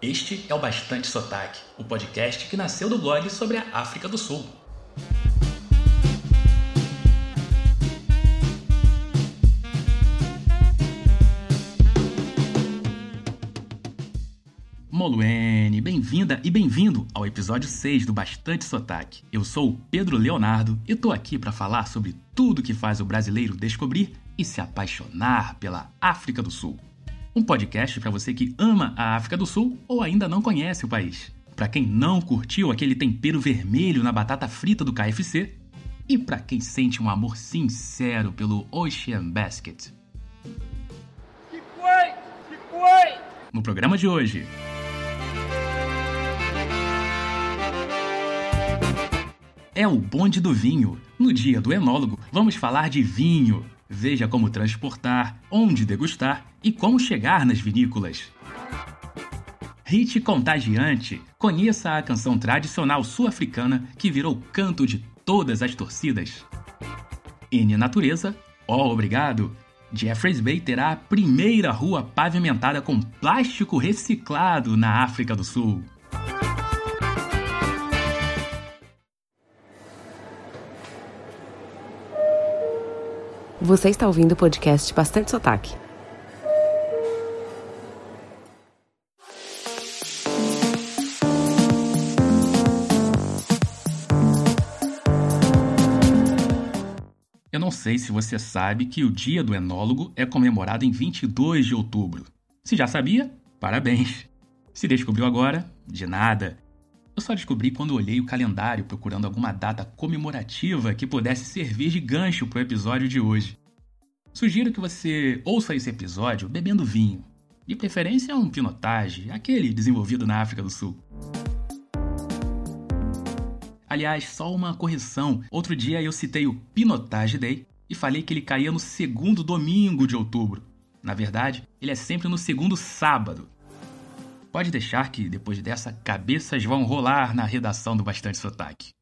Este é o Bastante Sotaque, o podcast que nasceu do blog sobre a África do Sul. Moluene, bem-vinda e bem-vindo ao episódio 6 do Bastante Sotaque. Eu sou o Pedro Leonardo e tô aqui para falar sobre tudo que faz o brasileiro descobrir e se apaixonar pela África do Sul. Um podcast para você que ama a África do Sul ou ainda não conhece o país. Para quem não curtiu aquele tempero vermelho na batata frita do KFC e para quem sente um amor sincero pelo Ocean Basket. No programa de hoje, é o bonde do vinho. No dia do enólogo, vamos falar de vinho. Veja como transportar, onde degustar e como chegar nas vinícolas. Hit contagiante. Conheça a canção tradicional sul-africana que virou canto de todas as torcidas. N Natureza, ó oh, obrigado. Jeffreys Bay terá a primeira rua pavimentada com plástico reciclado na África do Sul. Você está ouvindo o podcast Bastante Sotaque. Eu não sei se você sabe que o Dia do Enólogo é comemorado em 22 de outubro. Se já sabia, parabéns. Se descobriu agora, de nada. Eu só descobri quando olhei o calendário procurando alguma data comemorativa que pudesse servir de gancho para o episódio de hoje. Sugiro que você ouça esse episódio bebendo vinho, de preferência um pinotage, aquele desenvolvido na África do Sul. Aliás, só uma correção. Outro dia eu citei o Pinotage Day e falei que ele caía no segundo domingo de outubro. Na verdade, ele é sempre no segundo sábado. Pode deixar que, depois dessa, cabeças vão rolar na redação do Bastante Sotaque.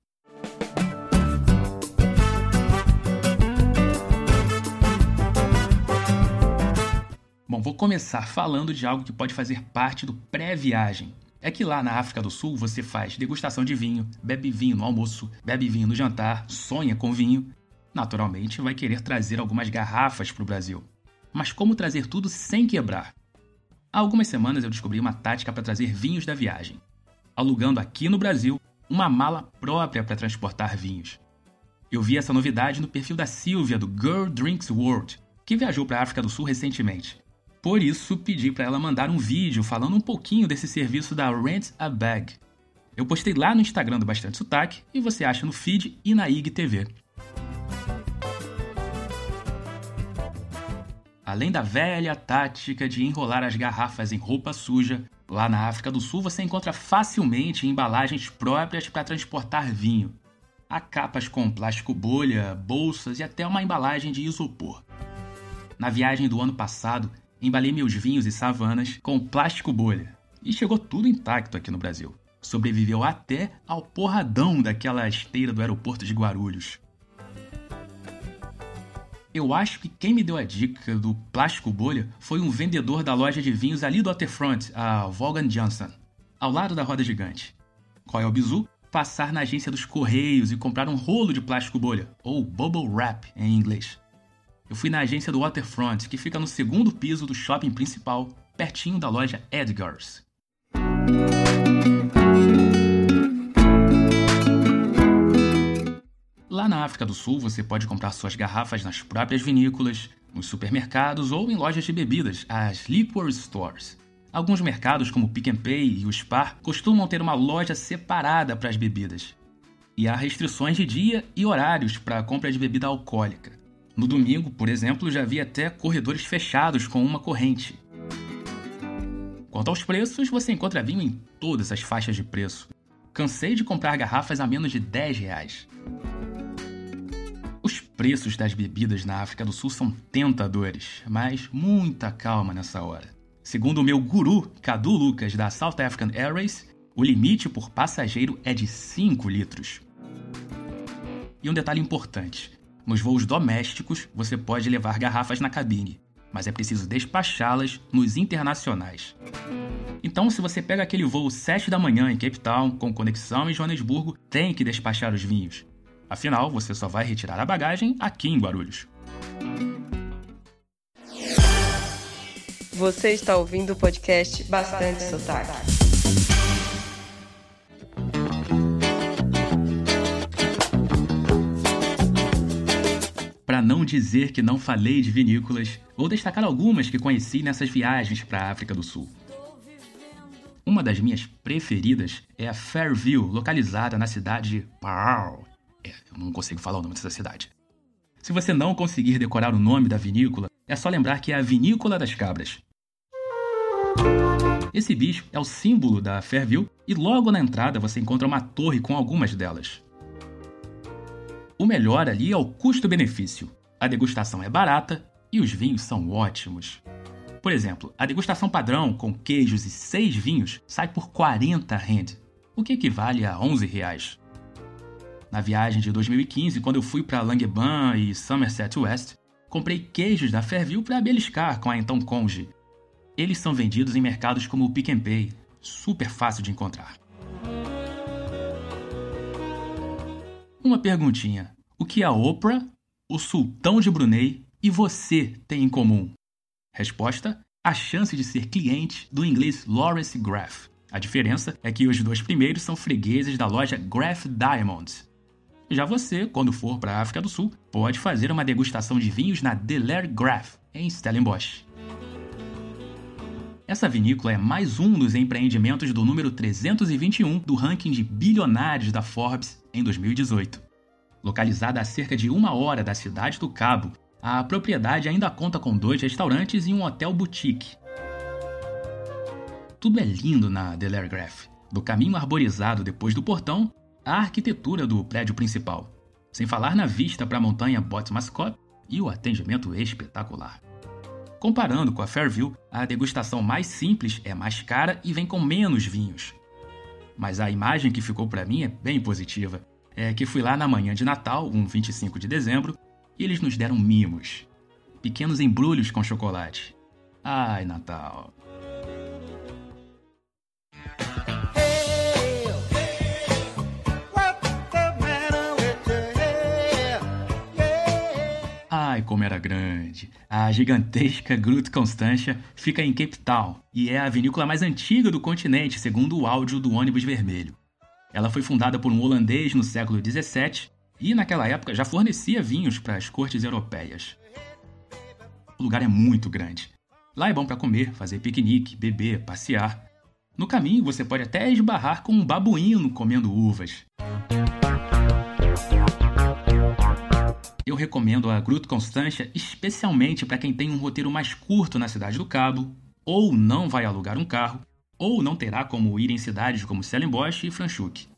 Bom, vou começar falando de algo que pode fazer parte do pré-viagem. É que lá na África do Sul você faz degustação de vinho, bebe vinho no almoço, bebe vinho no jantar, sonha com vinho. Naturalmente vai querer trazer algumas garrafas para o Brasil. Mas como trazer tudo sem quebrar? Há algumas semanas eu descobri uma tática para trazer vinhos da viagem, alugando aqui no Brasil uma mala própria para transportar vinhos. Eu vi essa novidade no perfil da Silvia do Girl Drinks World, que viajou para a África do Sul recentemente. Por isso, pedi para ela mandar um vídeo falando um pouquinho desse serviço da Rent a Bag. Eu postei lá no Instagram do Bastante Sotaque e você acha no feed e na IGTV. Além da velha tática de enrolar as garrafas em roupa suja, lá na África do Sul você encontra facilmente embalagens próprias para transportar vinho. Há capas com plástico bolha, bolsas e até uma embalagem de isopor. Na viagem do ano passado, embalei meus vinhos e savanas com plástico bolha e chegou tudo intacto aqui no Brasil. Sobreviveu até ao porradão daquela esteira do aeroporto de Guarulhos. Eu acho que quem me deu a dica do plástico bolha foi um vendedor da loja de vinhos ali do Waterfront, a Vaughan Johnson, ao lado da roda gigante. Qual é o bizu? Passar na agência dos Correios e comprar um rolo de plástico bolha, ou bubble wrap em inglês. Eu fui na agência do Waterfront, que fica no segundo piso do shopping principal, pertinho da loja Edgars. África do Sul, você pode comprar suas garrafas nas próprias vinícolas, nos supermercados ou em lojas de bebidas, as liquor stores. Alguns mercados, como o Pick and Pay e o Spar, costumam ter uma loja separada para as bebidas. E há restrições de dia e horários para a compra de bebida alcoólica. No domingo, por exemplo, já havia até corredores fechados com uma corrente. Quanto aos preços, você encontra vinho em todas as faixas de preço. Cansei de comprar garrafas a menos de 10 reais. Os preços das bebidas na África do Sul são tentadores, mas muita calma nessa hora. Segundo o meu guru, Cadu Lucas, da South African Airways, o limite por passageiro é de 5 litros. E um detalhe importante: nos voos domésticos você pode levar garrafas na cabine, mas é preciso despachá-las nos internacionais. Então, se você pega aquele voo 7 da manhã em Cape Town, com conexão em Joanesburgo, tem que despachar os vinhos. Afinal, você só vai retirar a bagagem aqui em Guarulhos. Você está ouvindo o podcast Bastante Sotaque. Para não dizer que não falei de vinícolas, vou destacar algumas que conheci nessas viagens para a África do Sul. Uma das minhas preferidas é a Fairview, localizada na cidade de Paarl. É, eu não consigo falar o nome dessa cidade. Se você não conseguir decorar o nome da vinícola, é só lembrar que é a Vinícola das Cabras. Esse bicho é o símbolo da Fairview e logo na entrada você encontra uma torre com algumas delas. O melhor ali é o custo-benefício. A degustação é barata e os vinhos são ótimos. Por exemplo, a degustação padrão com queijos e seis vinhos sai por 40 rand, o que equivale a 11 reais. Na viagem de 2015, quando eu fui para Langeban e Somerset West, comprei queijos da Fairview para beliscar com a então conge. Eles são vendidos em mercados como o Pick and Pay, super fácil de encontrar. Uma perguntinha: o que a Oprah, o Sultão de Brunei e você têm em comum? Resposta: a chance de ser cliente do inglês Lawrence Graff. A diferença é que os dois primeiros são fregueses da loja Graff Diamonds. Já você, quando for para a África do Sul, pode fazer uma degustação de vinhos na Delair Graff, em Stellenbosch. Essa vinícola é mais um dos empreendimentos do número 321 do ranking de bilionários da Forbes em 2018. Localizada a cerca de uma hora da cidade do Cabo, a propriedade ainda conta com dois restaurantes e um hotel boutique. Tudo é lindo na Delairgraph, do caminho arborizado depois do portão à arquitetura do prédio principal, sem falar na vista para a montanha Botsmascot e o atendimento espetacular. Comparando com a Fairview, a degustação mais simples é mais cara e vem com menos vinhos. Mas a imagem que ficou para mim é bem positiva. É que fui lá na manhã de Natal, um 25 de dezembro, e eles nos deram mimos. Pequenos embrulhos com chocolate. Ai, Natal. Ai, como era grande! A gigantesca Gruta Constantia fica em Cape Town e é a vinícola mais antiga do continente, segundo o áudio do ônibus vermelho. Ela foi fundada por um holandês no século 17 e naquela época já fornecia vinhos para as cortes europeias. O lugar é muito grande. Lá é bom para comer, fazer piquenique, beber, passear. No caminho você pode até esbarrar com um babuíno comendo uvas. Eu recomendo a Gruta Constância especialmente para quem tem um roteiro mais curto na Cidade do Cabo, ou não vai alugar um carro, ou não terá como ir em cidades como Stellenbosch e Franschhoek.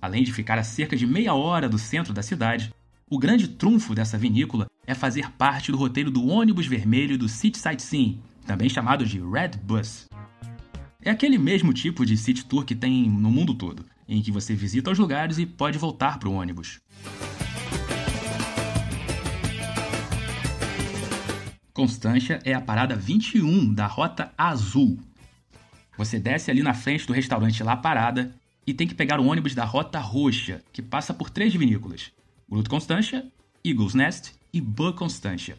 Além de ficar a cerca de meia hora do centro da cidade, o grande trunfo dessa vinícola é fazer parte do roteiro do ônibus vermelho do City Sightseeing, também chamado de Red Bus. É aquele mesmo tipo de city tour que tem no mundo todo, em que você visita os lugares e pode voltar para o ônibus. Constância é a parada 21 da Rota Azul. Você desce ali na frente do restaurante La Parada e tem que pegar o ônibus da Rota Roxa, que passa por três vinícolas: Gruta Constância, Eagles Nest e Bug Constância.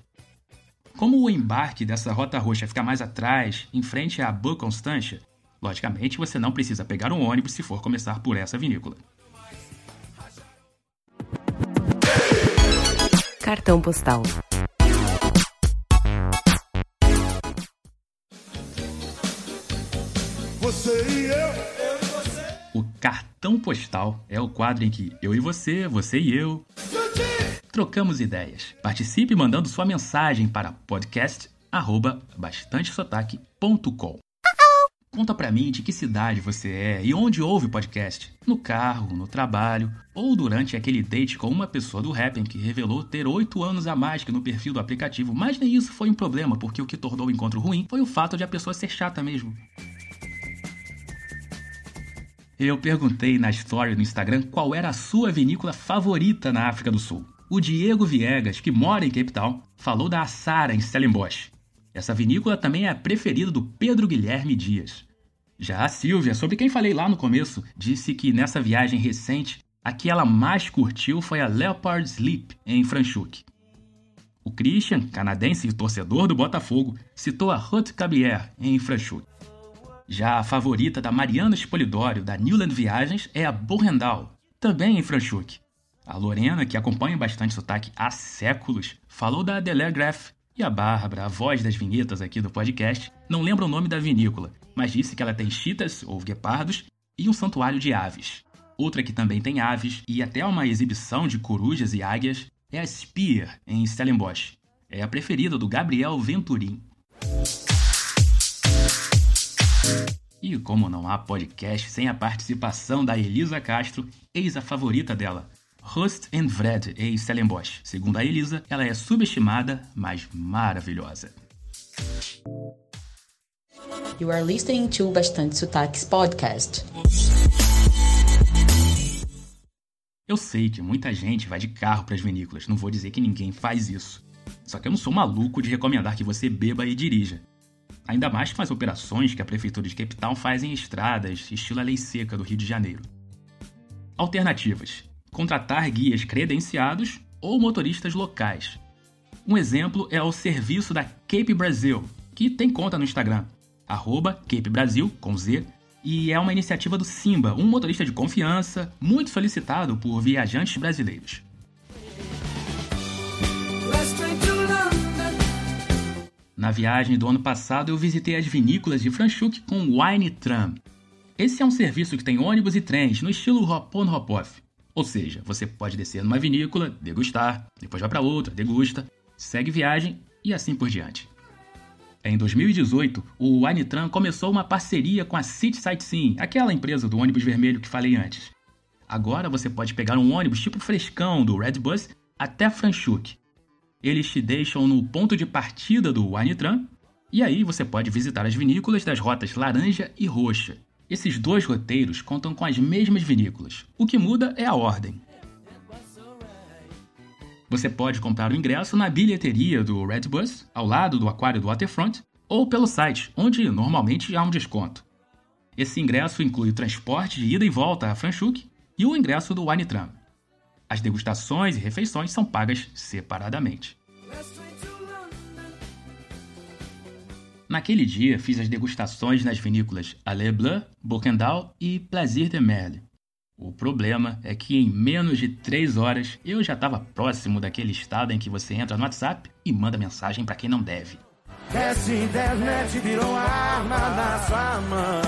Como o embarque dessa Rota Roxa fica mais atrás, em frente à Bug Constância, logicamente você não precisa pegar um ônibus se for começar por essa vinícola. Cartão postal. Você e eu. O cartão postal é o quadro em que eu e você, você e eu, trocamos ideias. Participe mandando sua mensagem para podcast@bastantesotaque.com. Conta pra mim de que cidade você é e onde ouve o podcast. No carro, no trabalho ou durante aquele date com uma pessoa do Happn que revelou ter oito anos a mais que no perfil do aplicativo. Mas nem isso foi um problema, porque o que tornou o encontro ruim foi o fato de a pessoa ser chata mesmo. Eu perguntei na story no Instagram qual era a sua vinícola favorita na África do Sul. O Diego Viegas, que mora em Cape Town, falou da Assara em Stellenbosch. Essa vinícola também é a preferida do Pedro Guilherme Dias. Já a Silvia, sobre quem falei lá no começo, disse que nessa viagem recente, a que ela mais curtiu foi a Leopard Sleep, em Franschhoek. O Christian, canadense e torcedor do Botafogo, citou a Ruth Cabier, em Franschhoek. Já a favorita da Mariana Spolidório, da Newland Viagens, é a Borrendal, também em Franschhoek. A Lorena, que acompanha bastante sotaque há séculos, falou da Delegraph. E a Bárbara, a voz das vinhetas aqui do podcast, não lembra o nome da vinícola, mas disse que ela tem chitas ou guepardos e um santuário de aves. Outra que também tem aves e até uma exibição de corujas e águias é a Spear, em Stellenbosch. É a preferida do Gabriel Venturim. E como não há podcast sem a participação da Elisa Castro, eis a favorita dela, Rust and Vred em Stellenbosch. Segundo a Elisa, ela é subestimada, mas maravilhosa. You are listening to Bastante Sotaques Podcast. Eu sei que muita gente vai de carro para as vinícolas, não vou dizer que ninguém faz isso. Só que eu não sou maluco de recomendar que você beba e dirija. Ainda mais com as operações que a Prefeitura de Cape Town faz em estradas, estilo a lei seca do Rio de Janeiro. Alternativas: contratar guias credenciados ou motoristas locais. Um exemplo é o serviço da Cape Brasil, que tem conta no Instagram, arroba Cape Brasil, com Z, e é uma iniciativa do Simba, um motorista de confiança, muito solicitado por viajantes brasileiros. Na viagem do ano passado, eu visitei as vinícolas de Franschhoek com Wine Tram. Esse é um serviço que tem ônibus e trens no estilo Hop-on-Hop-off. Ou seja, você pode descer numa vinícola, degustar, depois vai para outra, degusta, segue viagem e assim por diante. Em 2018, o Winetran começou uma parceria com a City Sightseeing, aquela empresa do ônibus vermelho que falei antes. Agora você pode pegar um ônibus tipo frescão do Redbus até Franschhoek. Eles te deixam no ponto de partida do Winetran e aí você pode visitar as vinícolas das rotas laranja e roxa. Esses dois roteiros contam com as mesmas vinícolas. O que muda é a ordem. Você pode comprar o ingresso na bilheteria do Redbus, ao lado do aquário do Waterfront, ou pelo site, onde normalmente há um desconto. Esse ingresso inclui o transporte de ida e volta a Franschhoek e o ingresso do Winetram. As degustações e refeições são pagas separadamente. Naquele dia, fiz as degustações nas vinícolas Allée Bleu, Bocendal e Plaisir de Merle. O problema é que em menos de 3 horas eu já estava próximo daquele estado em que você entra no WhatsApp e manda mensagem para quem não deve. Essa internet virou arma na sua mão.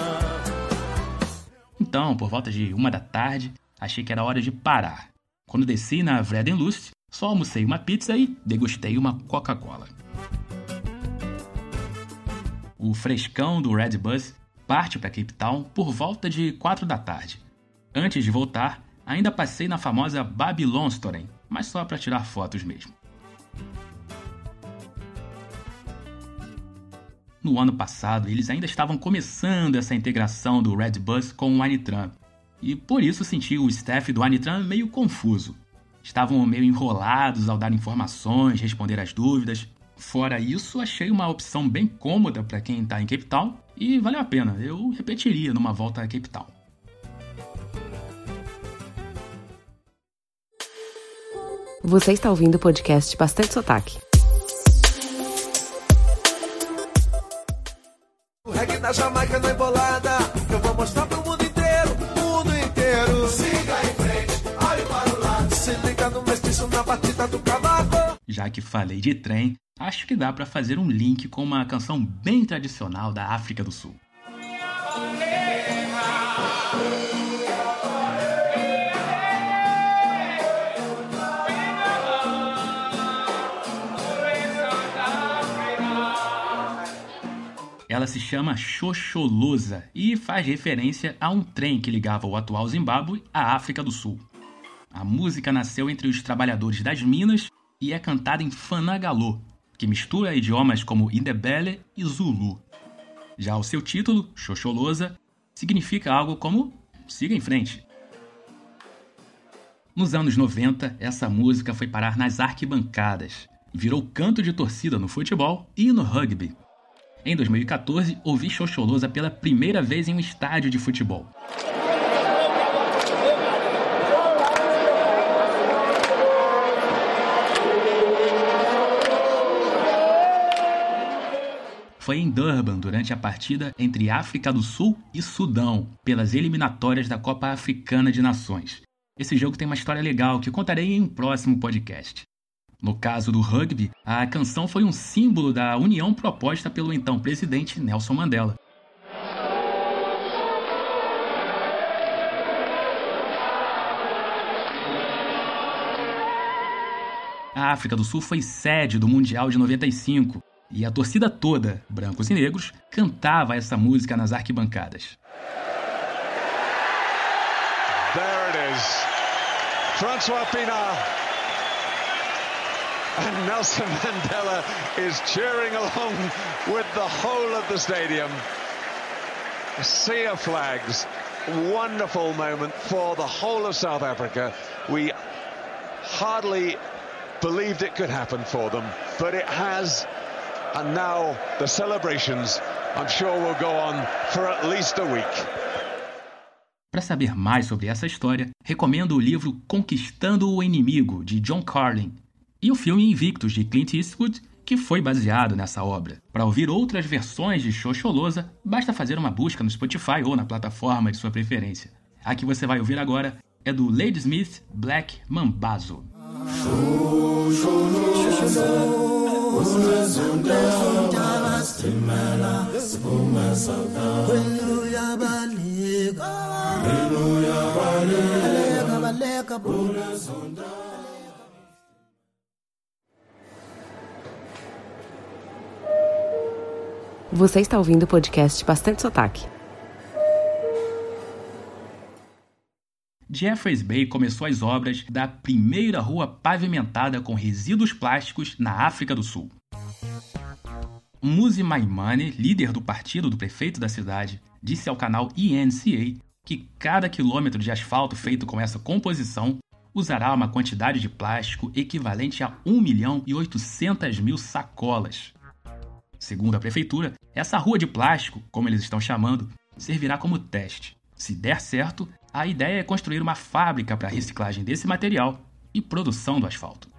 Então, por volta de uma da tarde, achei que era hora de parar. Quando desci na Vredenlust, só almocei uma pizza e degustei uma Coca-Cola. O frescão do Red Bus parte para Cape Town por volta de 4 da tarde. Antes de voltar, ainda passei na famosa Babylonstoren, mas só para tirar fotos mesmo. No ano passado, eles ainda estavam começando essa integração do Red Bus com o Anitran, e por isso senti o staff do Anitran meio confuso. Estavam meio enrolados ao dar informações, responder às dúvidas, Fora isso, achei uma opção bem cômoda para quem está em Cape Town e valeu a pena. Eu repetiria numa volta a Cape Town. Você está ouvindo o podcast Bastante Sotaque. O reggae da Jamaica não é bolada. Batida do cavaco. Já que falei de trem, acho que dá para fazer um link com uma canção bem tradicional da África do Sul. Ela se chama Xoxolusa e faz referência a um trem que ligava o atual Zimbábue à África do Sul. A música nasceu entre os trabalhadores das minas e é cantada em Fanagalô, que mistura idiomas como Indebele e Zulu. Já o seu título, Xoxolosa, significa algo como siga em frente. Nos anos 90, essa música foi parar nas arquibancadas, virou canto de torcida no futebol e no rugby. Em 2014, ouvi Xoxolosa pela primeira vez em um estádio de futebol. Foi em Durban durante a partida entre África do Sul e Sudão, pelas eliminatórias da Copa Africana de Nações. Esse jogo tem uma história legal que contarei em um próximo podcast. No caso do rugby, a canção foi um símbolo da união proposta pelo então presidente Nelson Mandela. A África do Sul foi sede do Mundial de 95 e a torcida toda, brancos e negros, cantava essa música nas arquibancadas. There it is. François Pienaar. And Nelson Mandela is cheering along with the whole of the stadium. A sea of flags. Wonderful moment for the whole of South Africa. We hardly believed it could happen for them, but it has and now the celebrations, I'm sure, will go on for at least a week. Para saber mais sobre essa história, recomendo o livro Conquistando o Inimigo, de John Carlin, e o filme Invictus, de Clint Eastwood, que foi baseado nessa obra. Para ouvir outras versões de Xoxolosa, basta fazer uma busca no Spotify ou na plataforma de sua preferência. A que você vai ouvir agora é do Ladysmith Black Mambazo. Você está ouvindo o podcast Bastante Sotaque. Jeffreys Bay começou as obras da primeira rua pavimentada com resíduos plásticos na África do Sul. Muzi Maimane, líder do partido do prefeito da cidade, disse ao canal ENCA que cada quilômetro de asfalto feito com essa composição usará uma quantidade de plástico equivalente a 1 milhão e 800 mil sacolas. Segundo a prefeitura, essa rua de plástico, como eles estão chamando, servirá como teste. Se der certo, a ideia é construir uma fábrica para a reciclagem desse material e produção do asfalto.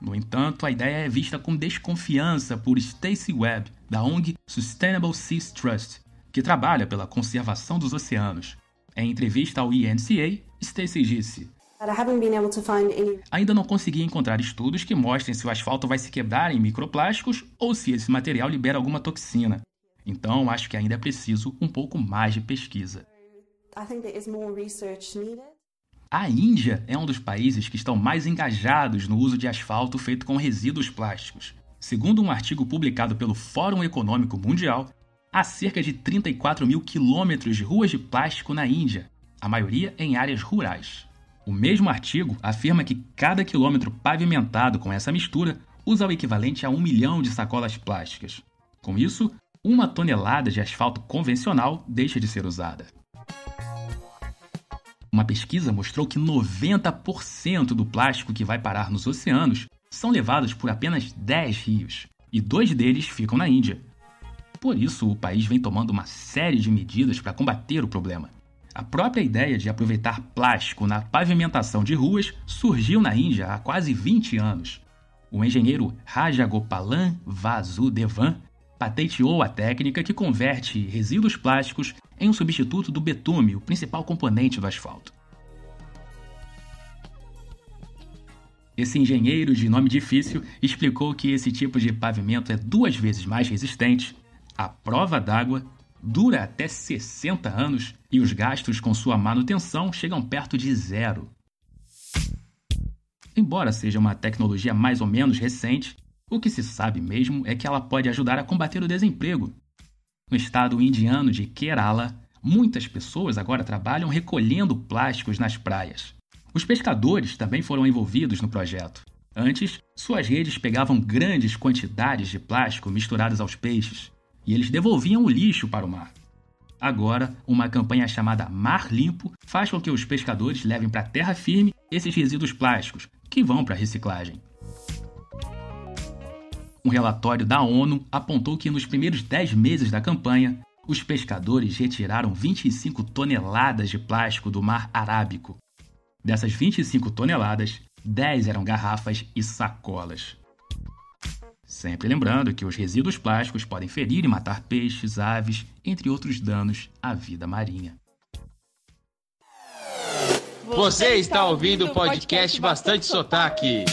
No entanto, a ideia é vista com desconfiança por Stacy Webb, da ONG Sustainable Seas Trust, que trabalha pela conservação dos oceanos. Em entrevista ao INCA, Stacy disse: Ainda não consegui encontrar estudos que mostrem se o asfalto vai se quebrar em microplásticos ou se esse material libera alguma toxina. Então, acho que ainda é preciso um pouco mais de pesquisa. A Índia é um dos países que estão mais engajados no uso de asfalto feito com resíduos plásticos. Segundo um artigo publicado pelo Fórum Econômico Mundial, há cerca de 34 mil quilômetros de ruas de plástico na Índia, a maioria em áreas rurais. O mesmo artigo afirma que cada quilômetro pavimentado com essa mistura usa o equivalente a um milhão de sacolas plásticas. Com isso, uma tonelada de asfalto convencional deixa de ser usada. Uma pesquisa mostrou que 90% do plástico que vai parar nos oceanos são levados por apenas 10 rios, e dois deles ficam na Índia. Por isso, o país vem tomando uma série de medidas para combater o problema. A própria ideia de aproveitar plástico na pavimentação de ruas surgiu na Índia há quase 20 anos. O engenheiro Rajagopalan Vasudevan patenteou a técnica que converte resíduos plásticos em um substituto do betume, o principal componente do asfalto. Esse engenheiro de nome difícil explicou que esse tipo de pavimento é duas vezes mais resistente, à prova d'água, dura até 60 anos e os gastos com sua manutenção chegam perto de zero. Embora seja uma tecnologia mais ou menos recente, o que se sabe mesmo é que ela pode ajudar a combater o desemprego. No estado indiano de Kerala, muitas pessoas agora trabalham recolhendo plásticos nas praias. Os pescadores também foram envolvidos no projeto. Antes, suas redes pegavam grandes quantidades de plástico misturadas aos peixes e eles devolviam o lixo para o mar. Agora, uma campanha chamada Mar Limpo faz com que os pescadores levem para terra firme esses resíduos plásticos, que vão para a reciclagem. Um relatório da ONU apontou que nos primeiros 10 meses da campanha, os pescadores retiraram 25 toneladas de plástico do mar Arábico. Dessas 25 toneladas, 10 eram garrafas e sacolas. Sempre lembrando que os resíduos plásticos podem ferir e matar peixes, aves, entre outros danos à vida marinha. Você está ouvindo o podcast Bastante Sotaque.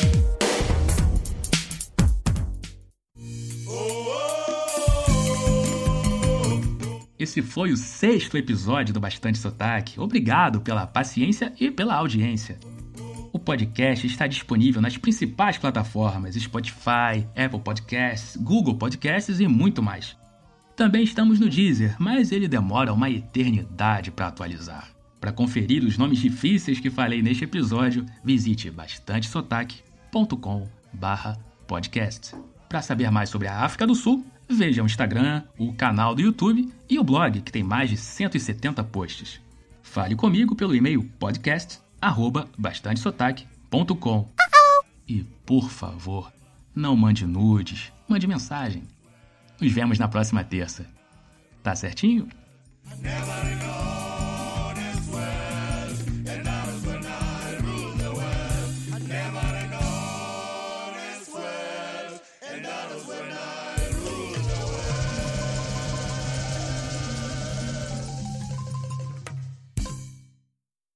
Esse foi o sexto episódio do Bastante Sotaque. Obrigado pela paciência e pela audiência. O podcast está disponível nas principais plataformas Spotify, Apple Podcasts, Google Podcasts e muito mais. Também estamos no Deezer, mas ele demora uma eternidade para atualizar. Para conferir os nomes difíceis que falei neste episódio, visite bastantesotaque.com/podcast. Para saber mais sobre a África do Sul, veja o Instagram, o canal do YouTube e o blog, que tem mais de 170 posts. Fale comigo pelo e-mail podcast@bastantesotaque.com. E por favor, não mande nudes, mande mensagem. Nos vemos na próxima terça. Tá certinho?